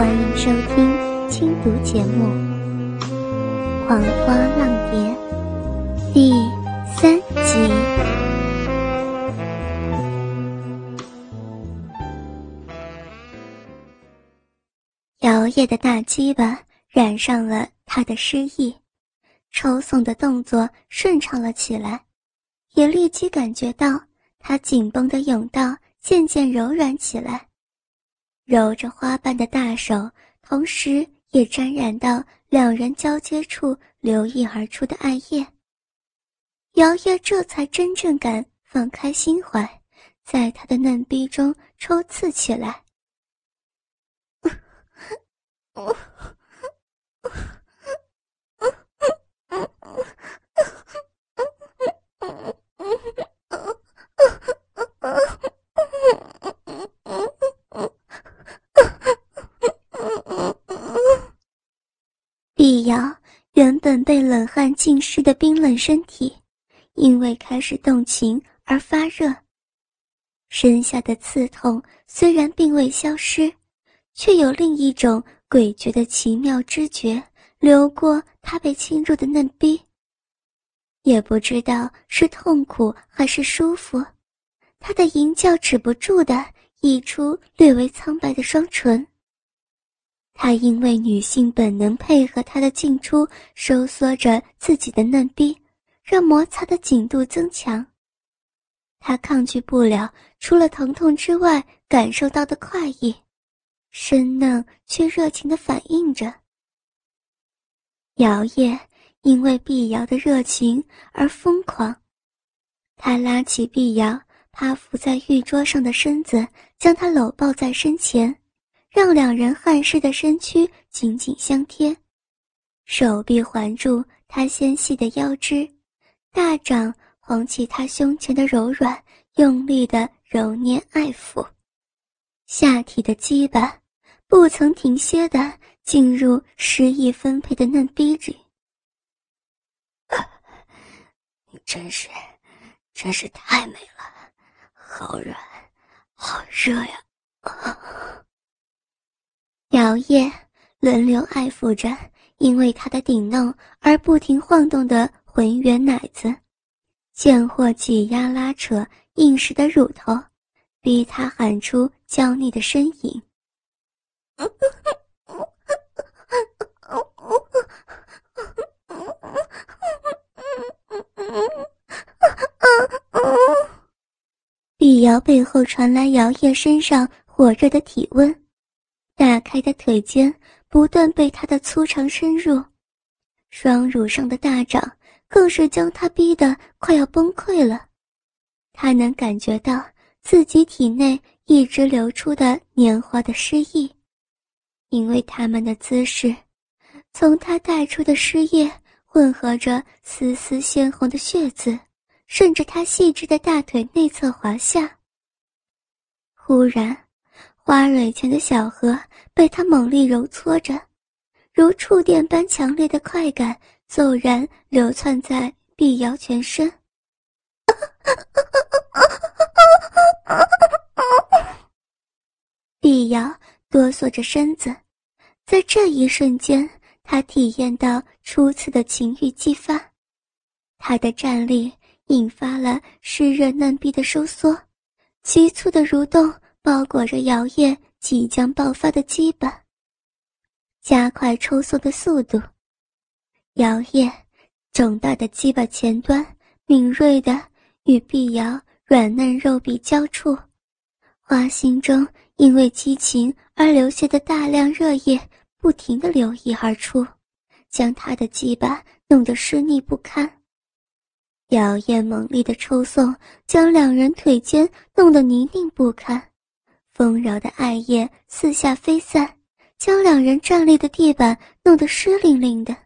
欢迎收听轻读节目《狂花浪蝶》第三集。摇曳的大鸡巴染上了他的诗意，抽送的动作顺畅了起来，也立即感觉到他紧绷的甬道渐渐柔软起来。揉着花瓣的大手，同时也沾染到两人交接处流溢而出的艾叶。摇曳这才真正敢放开心怀，在他的嫩逼中抽刺起来。碧瑶原本被冷汗浸湿的冰冷身体，因为开始动情而发热。身下的刺痛虽然并未消失，却有另一种诡谲的奇妙知觉流过他被侵入的嫩逼。也不知道是痛苦还是舒服，他的淫叫止不住的溢出略微苍白的双唇。他因为女性本能配合他的进出，收缩着自己的嫩逼，让摩擦的紧度增强。他抗拒不了除了疼痛之外感受到的快意，生嫩却热情地反应着。摇曳因为碧瑶的热情而疯狂，他拉起碧瑶趴伏在玉桌上的身子，将她搂抱在身前。让两人汗湿的身躯紧紧相贴，手臂环住他纤细的腰肢，大掌捧起他胸前的柔软，用力的揉捏爱抚，下体的基板不曾停歇的进入诗意分配的嫩逼里。你真是，真是太美了，好软，好热呀！摇曳轮流爱抚着，因为他的顶弄而不停晃动的浑圆奶子，贱货挤压拉扯硬实的乳头，逼他喊出娇腻的呻吟。碧瑶背后传来摇曳身上火热的体温。打开的腿间不断被他的粗长深入，双乳上的大掌更是将他逼得快要崩溃了。他能感觉到自己体内一直流出的年华的诗意，因为他们的姿势，从他带出的湿液混合着丝丝鲜红的血渍，顺着他细致的大腿内侧滑下。忽然。花蕊前的小河被他猛力揉搓着，如触电般强烈的快感骤然流窜在碧瑶全身。碧瑶哆嗦着身子，在这一瞬间，她体验到初次的情欲激发，她的站立引发了湿热嫩壁的收缩，急促的蠕动。包裹着摇曳即将爆发的基本，加快抽缩的速度。摇曳肿大的鸡巴前端敏锐的与碧瑶软嫩肉壁交触，花心中因为激情而流下的大量热液不停的流溢而出，将他的鸡巴弄得湿腻不堪。摇曳猛烈的抽送将两人腿间弄得泥泞不堪。丰饶的艾叶四下飞散，将两人站立的地板弄得湿淋淋的。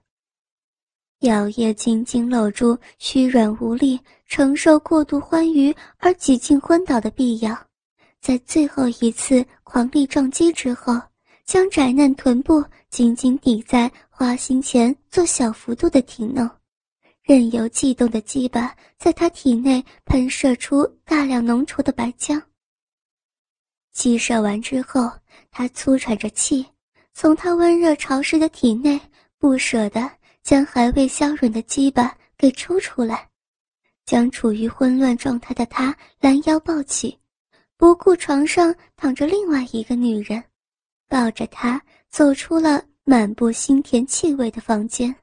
摇曳紧紧搂住虚软无力、承受过度欢愉而几近昏倒的碧瑶，在最后一次狂力撞击之后，将窄嫩臀部紧紧抵在花心前做小幅度的停弄，任由悸动的鸡巴在他体内喷射出大量浓稠的白浆。激射完之后，他粗喘着气，从他温热潮湿的体内不舍得将还未消融的鸡巴给抽出来，将处于混乱状态的他拦腰抱起，不顾床上躺着另外一个女人，抱着他走出了满布腥甜气味的房间。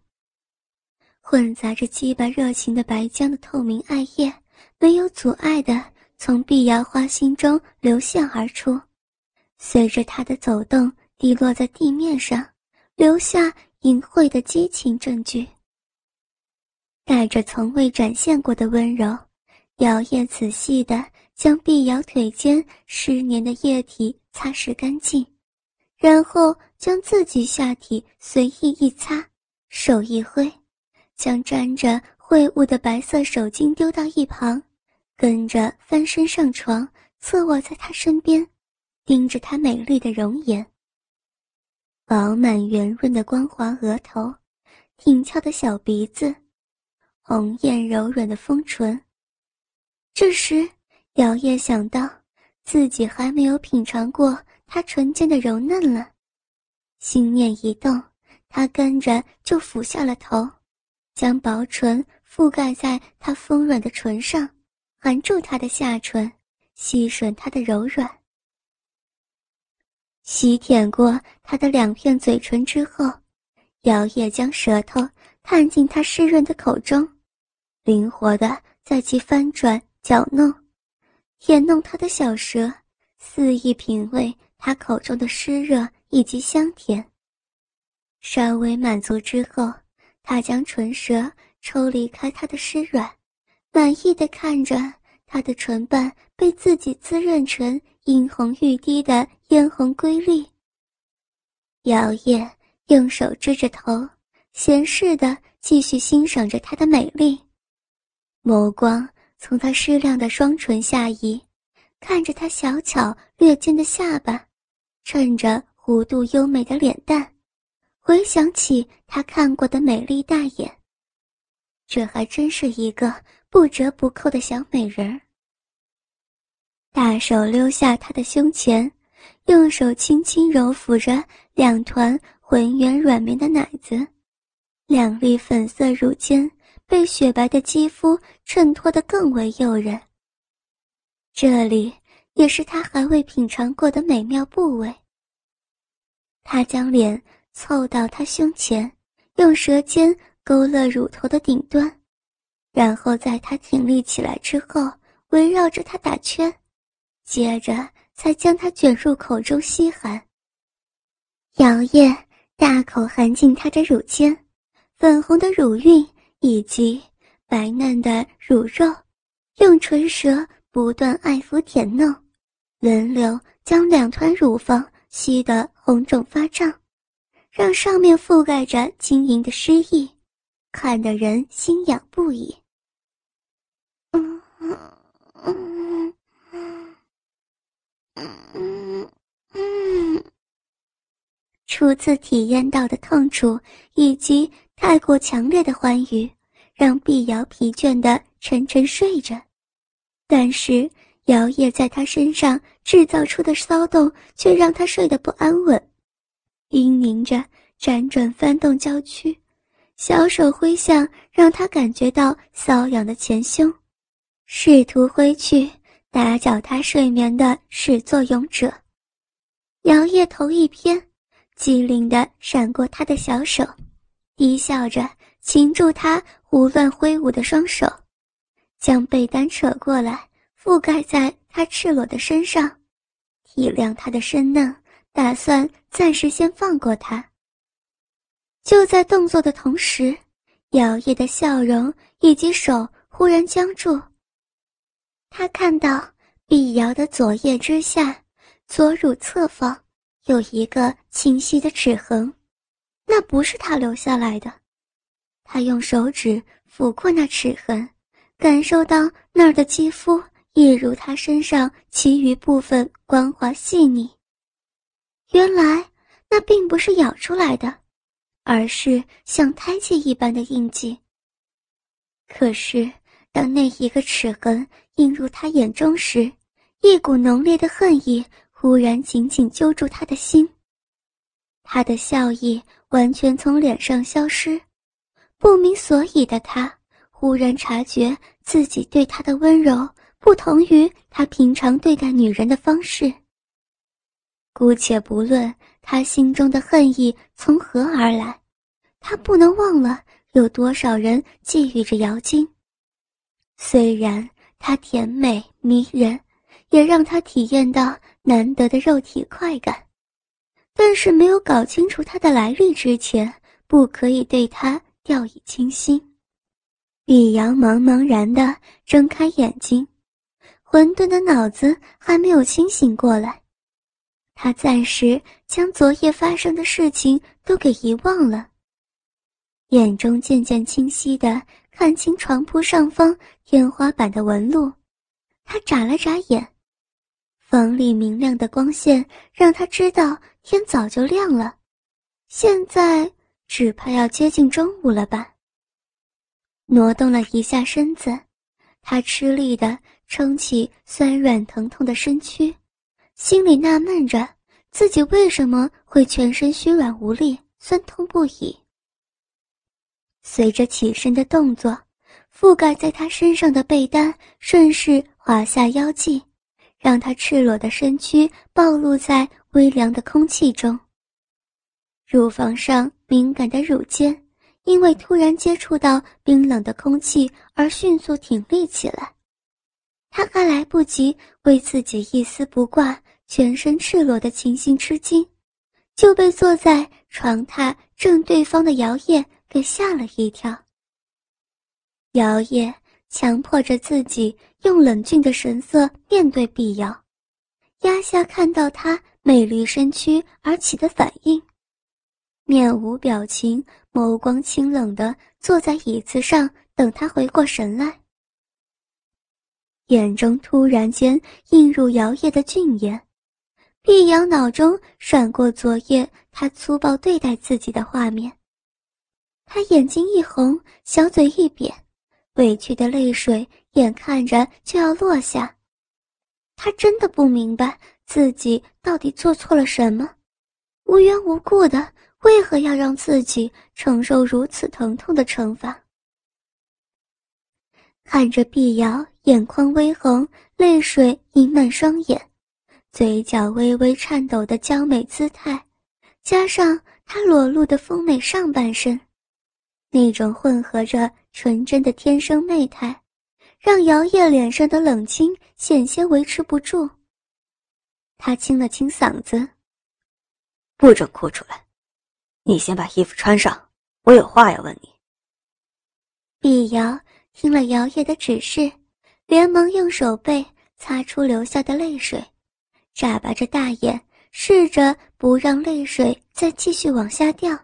混杂着鸡巴热情的白浆的透明艾叶，没有阻碍的从碧瑶花心中流泻而出，随着他的走动。滴落在地面上，留下淫秽的激情证据。带着从未展现过的温柔，姚叶仔细地将碧瑶腿间湿黏的液体擦拭干净，然后将自己下体随意一擦，手一挥，将沾着秽物的白色手巾丢到一旁，跟着翻身上床，侧卧在他身边，盯着他美丽的容颜。饱满圆润的光滑额头，挺翘的小鼻子，红艳柔软的丰唇。这时，姚叶想到自己还没有品尝过她唇间的柔嫩了，心念一动，他跟着就俯下了头，将薄唇覆盖在她丰软的唇上，含住他的下唇，吸吮他的柔软。吸舔过他的两片嘴唇之后，姚叶将舌头探进他湿润的口中，灵活的在其翻转搅弄，舔弄他的小舌，肆意品味他口中的湿热以及香甜。稍微满足之后，他将唇舌抽离开他的湿软，满意的看着他的唇瓣被自己滋润成殷红欲滴的。嫣红瑰丽。姚叶用手支着头，闲适的继续欣赏着她的美丽，眸光从她湿亮的双唇下移，看着她小巧略尖的下巴，衬着弧度优美的脸蛋，回想起他看过的美丽大眼，这还真是一个不折不扣的小美人儿。大手溜下她的胸前。用手轻轻揉抚着两团浑圆软绵的奶子，两粒粉色乳尖被雪白的肌肤衬托得更为诱人。这里也是他还未品尝过的美妙部位。他将脸凑到他胸前，用舌尖勾勒乳头的顶端，然后在他挺立起来之后，围绕着他打圈，接着。才将它卷入口中吸含。姚叶大口含进它的乳尖，粉红的乳晕以及白嫩的乳肉，用唇舌不断爱抚舔弄，轮流将两团乳房吸得红肿发胀，让上面覆盖着晶莹的诗意，看得人心痒不已。嗯嗯。嗯嗯嗯，初次体验到的痛楚以及太过强烈的欢愉，让碧瑶疲倦的沉沉睡着。但是摇曳在他身上制造出的骚动，却让他睡得不安稳。嘤咛着，辗转翻动娇躯，小手挥向让他感觉到瘙痒的前胸，试图挥去。打搅他睡眠的始作俑者，摇曳头一偏，机灵的闪过他的小手，低笑着擒住他胡乱挥舞的双手，将被单扯过来覆盖在他赤裸的身上，体谅他的身嫩，打算暂时先放过他。就在动作的同时，摇曳的笑容以及手忽然僵住。他看到碧瑶的左腋之下，左乳侧方有一个清晰的齿痕，那不是他留下来的。他用手指抚过那齿痕，感受到那儿的肌肤一如他身上其余部分光滑细腻。原来那并不是咬出来的，而是像胎记一般的印记。可是。当那一个齿痕映入他眼中时，一股浓烈的恨意忽然紧紧揪住他的心。他的笑意完全从脸上消失，不明所以的他忽然察觉自己对他的温柔不同于他平常对待女人的方式。姑且不论他心中的恨意从何而来，他不能忘了有多少人觊觎着姚晶。虽然她甜美迷人，也让他体验到难得的肉体快感，但是没有搞清楚她的来历之前，不可以对她掉以轻心。李阳茫茫然地睁开眼睛，混沌的脑子还没有清醒过来。他暂时将昨夜发生的事情都给遗忘了，眼中渐渐清晰的看清床铺上方天花板的纹路。他眨了眨眼，房里明亮的光线让他知道天早就亮了，现在只怕要接近中午了吧。挪动了一下身子，他吃力地撑起酸软疼痛的身躯。心里纳闷着，自己为什么会全身虚软无力、酸痛不已。随着起身的动作，覆盖在他身上的被单顺势滑下腰际，让他赤裸的身躯暴露在微凉的空气中。乳房上敏感的乳尖，因为突然接触到冰冷的空气而迅速挺立起来。他还来不及为自己一丝不挂。全身赤裸的情形吃惊，就被坐在床榻正对方的姚叶给吓了一跳。姚叶强迫着自己用冷峻的神色面对碧瑶，压下看到她美丽身躯而起的反应，面无表情，眸光清冷的坐在椅子上等他回过神来，眼中突然间映入姚叶的俊颜。碧瑶脑中闪过昨夜他粗暴对待自己的画面，他眼睛一红，小嘴一扁，委屈的泪水眼看着就要落下。他真的不明白自己到底做错了什么，无缘无故的为何要让自己承受如此疼痛的惩罚？看着碧瑶眼眶微红，泪水盈满双眼。嘴角微微颤抖的娇美姿态，加上她裸露的丰美上半身，那种混合着纯真的天生媚态，让姚叶脸上的冷清险些维持不住。他清了清嗓子：“不准哭出来，你先把衣服穿上，我有话要问你。”碧瑶听了姚叶的指示，连忙用手背擦出流下的泪水。眨巴着大眼，试着不让泪水再继续往下掉。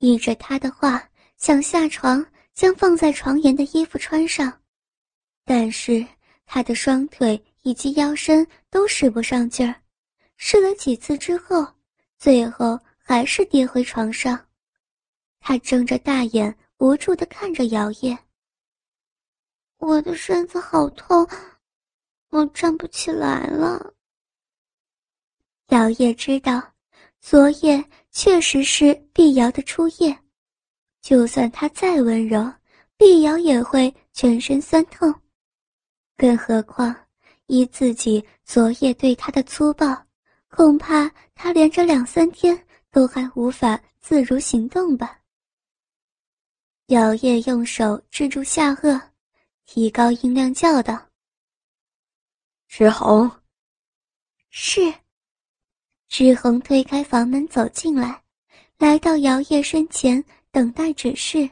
依着他的话，想下床将放在床沿的衣服穿上，但是他的双腿以及腰身都使不上劲儿，试了几次之后，最后还是跌回床上。他睁着大眼，无助地看着姚叶。我的身子好痛。我站不起来了。姚叶知道，昨夜确实是碧瑶的初夜，就算她再温柔，碧瑶也会全身酸痛。更何况，依自己昨夜对她的粗暴，恐怕他连着两三天都还无法自如行动吧。姚叶用手支住下颚，提高音量叫道。石红，是。志红推开房门走进来，来到姚叶身前等待指示。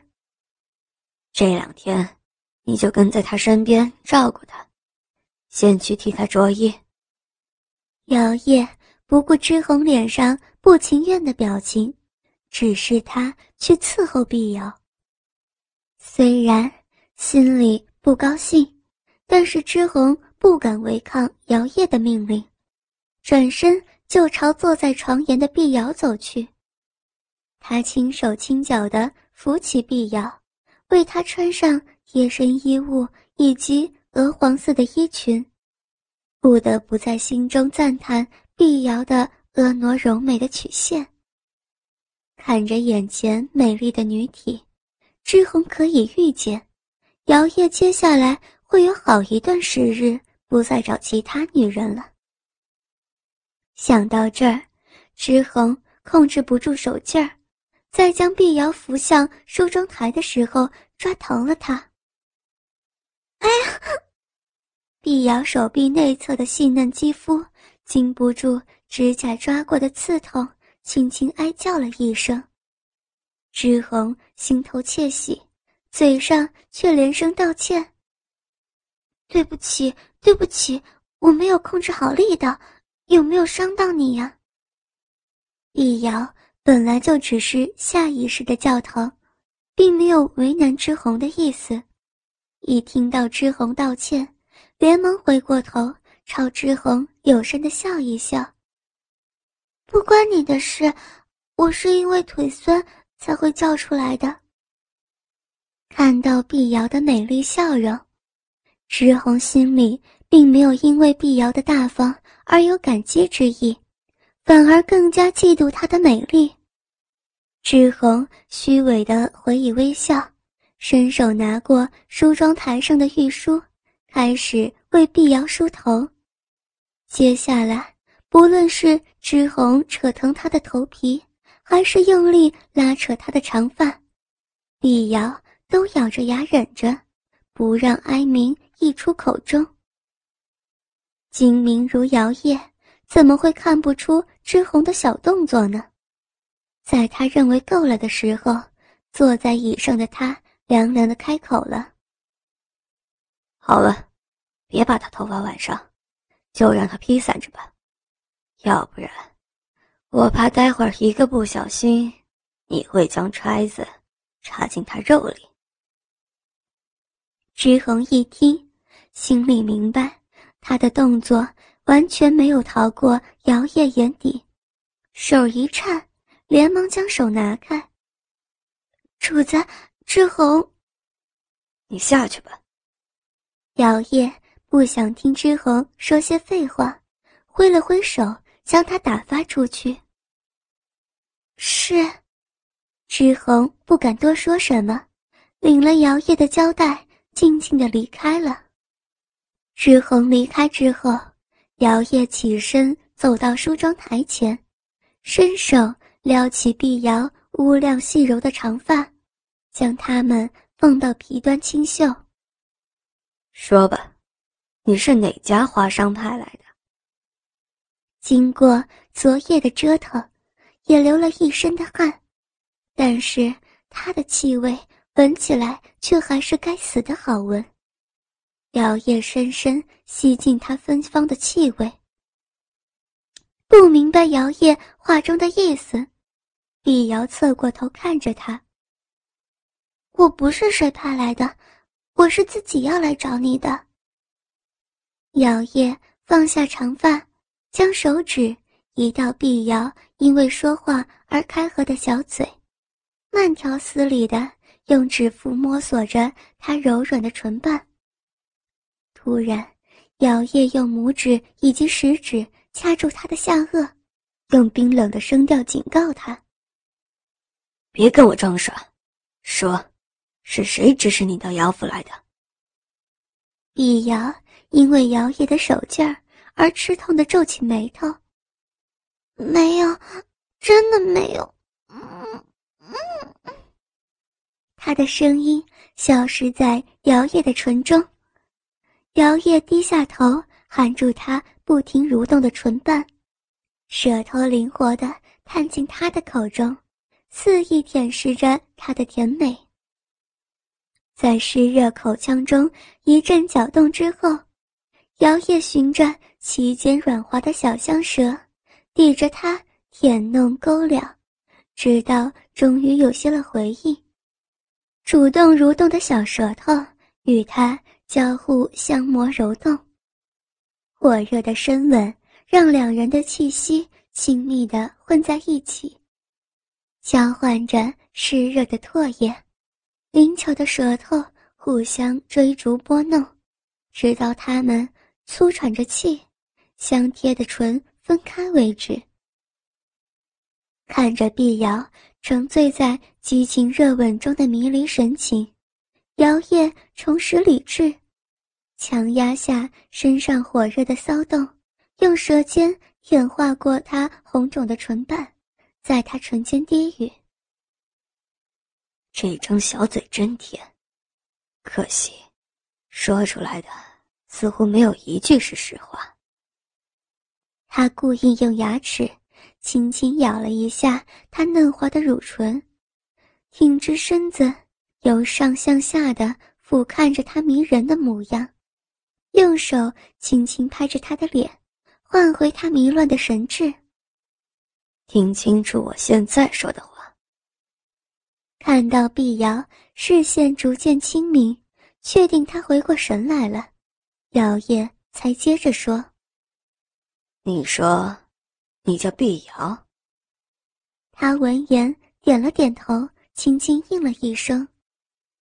这两天，你就跟在他身边照顾他，先去替他着衣。姚叶不顾志红脸上不情愿的表情，指示他去伺候碧瑶。虽然心里不高兴，但是志红。不敢违抗姚叶的命令，转身就朝坐在床沿的碧瑶走去。他轻手轻脚地扶起碧瑶，为她穿上贴身衣物以及鹅黄色的衣裙，不得不在心中赞叹碧瑶的婀娜柔美的曲线。看着眼前美丽的女体，志红可以预见，姚烨接下来会有好一段时日不再找其他女人了。想到这儿，志恒控制不住手劲儿，在将碧瑶扶向梳妆台的时候抓疼了她。哎呀！碧瑶手臂内侧的细嫩肌肤经不住指甲抓过的刺痛，轻轻哀叫了一声。志恒心头窃喜，嘴上却连声道歉：“对不起，对不起，我没有控制好力道。”有没有伤到你呀？碧瑶本来就只是下意识的叫疼，并没有为难之红的意思。一听到之红道歉，连忙回过头朝之红友善的笑一笑。不关你的事，我是因为腿酸才会叫出来的。看到碧瑶的美丽笑容，之红心里并没有因为碧瑶的大方。而有感激之意，反而更加嫉妒她的美丽。志恒虚伪的回以微笑，伸手拿过梳妆台上的玉梳，开始为碧瑶梳头。接下来，不论是志恒扯疼她的头皮，还是用力拉扯她的长发，碧瑶都咬着牙忍着，不让哀鸣溢出口中。精明如摇曳，怎么会看不出之红的小动作呢？在他认为够了的时候，坐在椅上的他凉凉的开口了：“好了，别把他头发挽上，就让他披散着吧。要不然，我怕待会儿一个不小心，你会将钗子插进他肉里。”之红一听，心里明白。他的动作完全没有逃过姚烨眼底，手一颤，连忙将手拿开。主子，志红，你下去吧。姚烨不想听志恒说些废话，挥了挥手，将他打发出去。是，志恒不敢多说什么，领了姚烨的交代，静静的离开了。志恒离开之后，姚烨起身走到梳妆台前，伸手撩起碧瑶乌亮细柔的长发，将它们放到皮端清秀。说吧，你是哪家华商派来的？经过昨夜的折腾，也流了一身的汗，但是他的气味闻起来却还是该死的好闻。摇曳深深吸进他芬芳的气味，不明白摇曳话中的意思。碧瑶侧过头看着他：“我不是谁派来的，我是自己要来找你的。”摇曳放下长发，将手指移到碧瑶因为说话而开合的小嘴，慢条斯理的用指腹摸索着她柔软的唇瓣。突然，姚烨用拇指以及食指掐住他的下颚，用冰冷的声调警告他：“别跟我装傻，说，是谁指使你到姚府来的？”碧瑶因为姚烨的手劲儿而吃痛的皱起眉头：“没有，真的没有。”嗯嗯，他的声音消失在姚烨的唇中。姚烨低下头，含住他不停蠕动的唇瓣，舌头灵活地探进他的口中，肆意舔舐着他的甜美。在湿热口腔中一阵搅动之后，姚烨循着其间软滑的小香舌，抵着他舔弄勾撩，直到终于有些了回应，主动蠕动的小舌头与他。交互相磨揉动，火热的深吻让两人的气息亲密地混在一起，交换着湿热的唾液，灵巧的舌头互相追逐拨弄，直到他们粗喘着气，相贴的唇分开为止。看着碧瑶沉醉在激情热吻中的迷离神情，姚烨重拾理智，强压下身上火热的骚动，用舌尖舔划过他红肿的唇瓣，在他唇间低语：“这张小嘴真甜，可惜，说出来的似乎没有一句是实话。”他故意用牙齿轻轻咬了一下他嫩滑的乳唇，挺直身子，由上向下的俯瞰着他迷人的模样，用手轻轻拍着他的脸，唤回他迷乱的神智。听清楚我现在说的话。看到碧瑶视线逐渐清明，确定她回过神来了，姚烨才接着说。你说，你叫碧瑶。他闻言点了点头，轻轻应了一声：“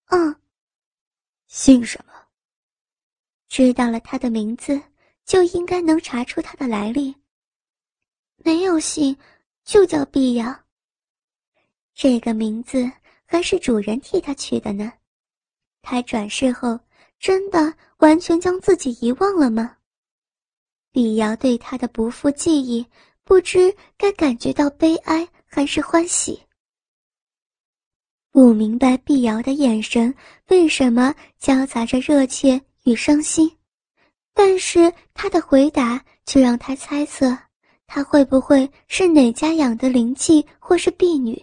嗯。”姓什么？知道了他的名字，就应该能查出他的来历。没有姓，就叫碧瑶。这个名字还是主人替他取的呢。他转世后，真的完全将自己遗忘了吗？碧瑶对他的不复记忆，不知该感觉到悲哀还是欢喜。不明白碧瑶的眼神为什么夹杂着热切与伤心，但是他的回答却让他猜测，她会不会是哪家养的灵妓或是婢女？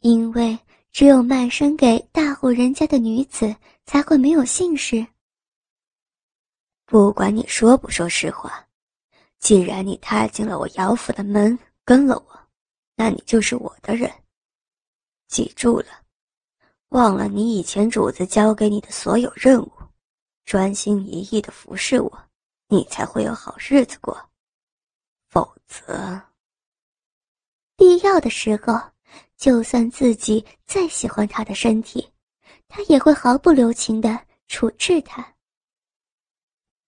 因为只有卖身给大户人家的女子才会没有姓氏。不管你说不说实话，既然你踏进了我姚府的门，跟了我，那你就是我的人。记住了，忘了你以前主子交给你的所有任务，专心一意的服侍我，你才会有好日子过。否则，必要的时候，就算自己再喜欢他的身体，他也会毫不留情的处置他。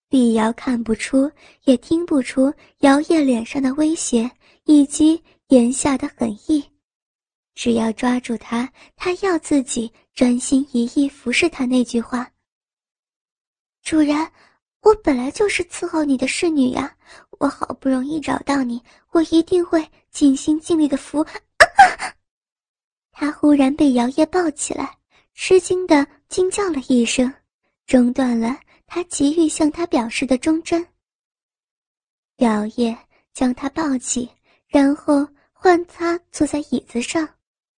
碧瑶看不出，也听不出姚烨脸上的威胁以及言下的狠意，只要抓住他，他要自己专心一意服侍他那句话。主人，我本来就是伺候你的侍女呀，我好不容易找到你，我一定会尽心尽力的服。他忽然被姚烨抱起来，吃惊的惊叫了一声，中断了。他急于向他表示的忠贞。姚烨将他抱起，然后换他坐在椅子上。